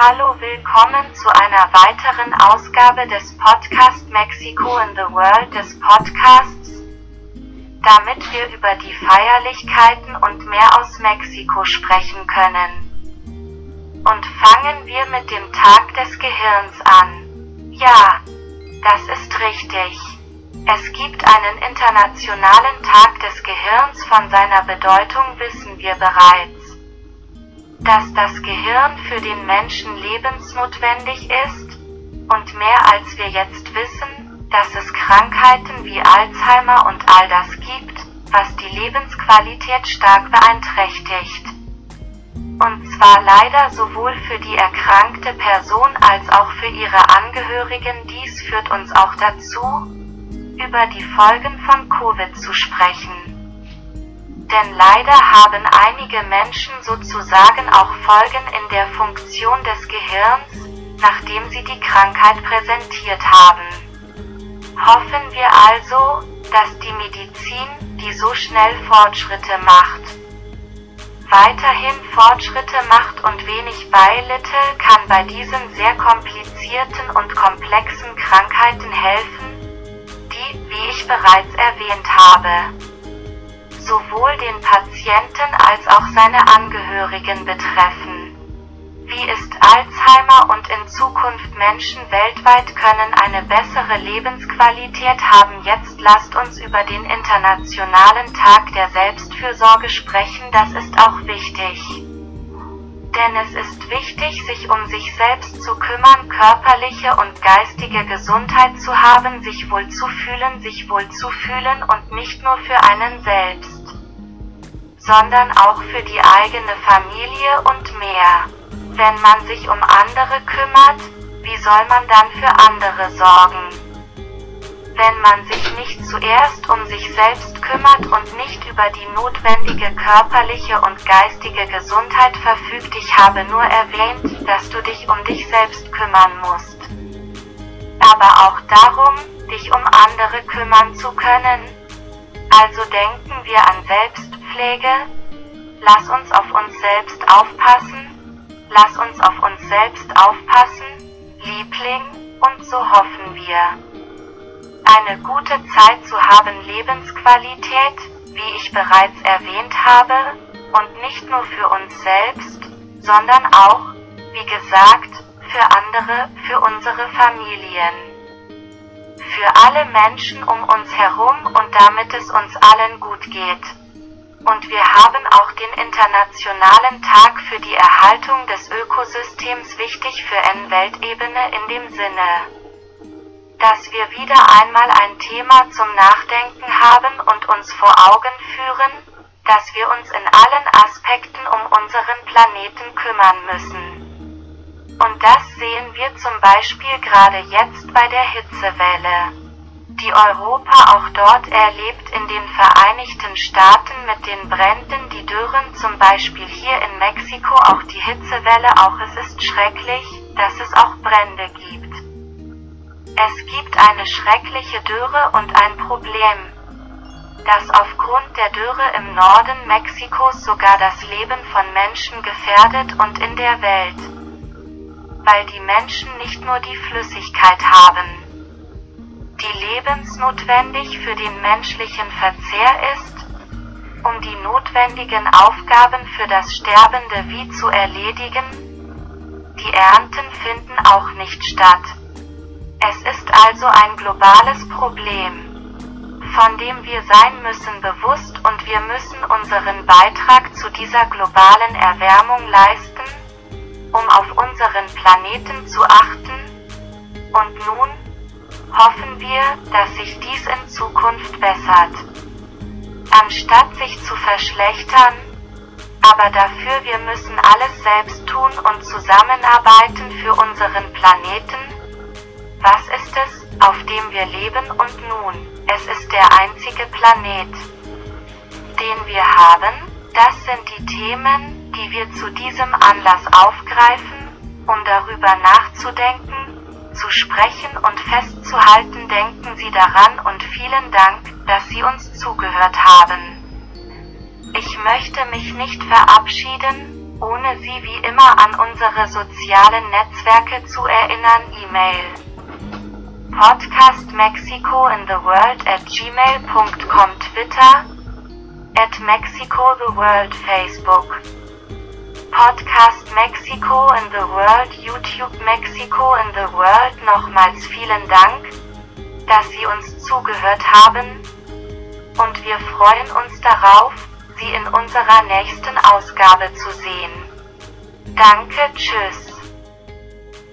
Hallo, willkommen zu einer weiteren Ausgabe des Podcast Mexico in the World des Podcasts, damit wir über die Feierlichkeiten und mehr aus Mexiko sprechen können. Und fangen wir mit dem Tag des Gehirns an. Ja, das ist richtig. Es gibt einen internationalen Tag des Gehirns, von seiner Bedeutung wissen wir bereits dass das Gehirn für den Menschen lebensnotwendig ist, und mehr als wir jetzt wissen, dass es Krankheiten wie Alzheimer und all das gibt, was die Lebensqualität stark beeinträchtigt. Und zwar leider sowohl für die erkrankte Person als auch für ihre Angehörigen. Dies führt uns auch dazu, über die Folgen von Covid zu sprechen. Denn leider haben einige Menschen sozusagen auch Folgen in der Funktion des Gehirns, nachdem sie die Krankheit präsentiert haben. Hoffen wir also, dass die Medizin, die so schnell Fortschritte macht, weiterhin Fortschritte macht und wenig Beilittel kann bei diesen sehr komplizierten und komplexen Krankheiten helfen, die, wie ich bereits erwähnt habe, sowohl den Patienten als auch seine Angehörigen betreffen. Wie ist Alzheimer und in Zukunft Menschen weltweit können eine bessere Lebensqualität haben. Jetzt lasst uns über den Internationalen Tag der Selbstfürsorge sprechen, das ist auch wichtig. Denn es ist wichtig, sich um sich selbst zu kümmern, körperliche und geistige Gesundheit zu haben, sich wohl zu fühlen, sich wohl zu fühlen und nicht nur für einen selbst sondern auch für die eigene Familie und mehr. Wenn man sich um andere kümmert, wie soll man dann für andere sorgen? Wenn man sich nicht zuerst um sich selbst kümmert und nicht über die notwendige körperliche und geistige Gesundheit verfügt, ich habe nur erwähnt, dass du dich um dich selbst kümmern musst. Aber auch darum, dich um andere kümmern zu können. Also denken wir an Selbst Pflege, lass uns auf uns selbst aufpassen, lass uns auf uns selbst aufpassen, Liebling, und so hoffen wir. Eine gute Zeit zu haben, Lebensqualität, wie ich bereits erwähnt habe, und nicht nur für uns selbst, sondern auch, wie gesagt, für andere, für unsere Familien. Für alle Menschen um uns herum und damit es uns allen gut geht. Und wir haben auch den Internationalen Tag für die Erhaltung des Ökosystems wichtig für N-Weltebene in dem Sinne, dass wir wieder einmal ein Thema zum Nachdenken haben und uns vor Augen führen, dass wir uns in allen Aspekten um unseren Planeten kümmern müssen. Und das sehen wir zum Beispiel gerade jetzt bei der Hitzewelle die Europa auch dort erlebt in den Vereinigten Staaten mit den Bränden, die Dürren, zum Beispiel hier in Mexiko auch die Hitzewelle, auch es ist schrecklich, dass es auch Brände gibt. Es gibt eine schreckliche Dürre und ein Problem, dass aufgrund der Dürre im Norden Mexikos sogar das Leben von Menschen gefährdet und in der Welt, weil die Menschen nicht nur die Flüssigkeit haben, die lebensnotwendig für den menschlichen Verzehr ist, um die notwendigen Aufgaben für das sterbende Vieh zu erledigen, die Ernten finden auch nicht statt. Es ist also ein globales Problem, von dem wir sein müssen bewusst und wir müssen unseren Beitrag zu dieser globalen Erwärmung leisten, um auf unseren Planeten zu achten. Und nun, hoffen wir, dass sich dies in Zukunft bessert. Anstatt sich zu verschlechtern, aber dafür wir müssen alles selbst tun und zusammenarbeiten für unseren Planeten. Was ist es, auf dem wir leben und nun? Es ist der einzige Planet, den wir haben. Das sind die Themen, die wir zu diesem Anlass aufgreifen, um darüber nachzudenken, zu sprechen und festzuhalten. Denken Sie daran und vielen Dank, dass Sie uns zugehört haben. Ich möchte mich nicht verabschieden, ohne Sie wie immer an unsere sozialen Netzwerke zu erinnern. E-Mail Podcast Mexico in the World at gmail.com Twitter at Mexico the World Facebook Podcast Mexico in the World YouTube Mexico in the World Nochmals vielen Dank, dass Sie uns zugehört haben und wir freuen uns darauf, Sie in unserer nächsten Ausgabe zu sehen. Danke, tschüss.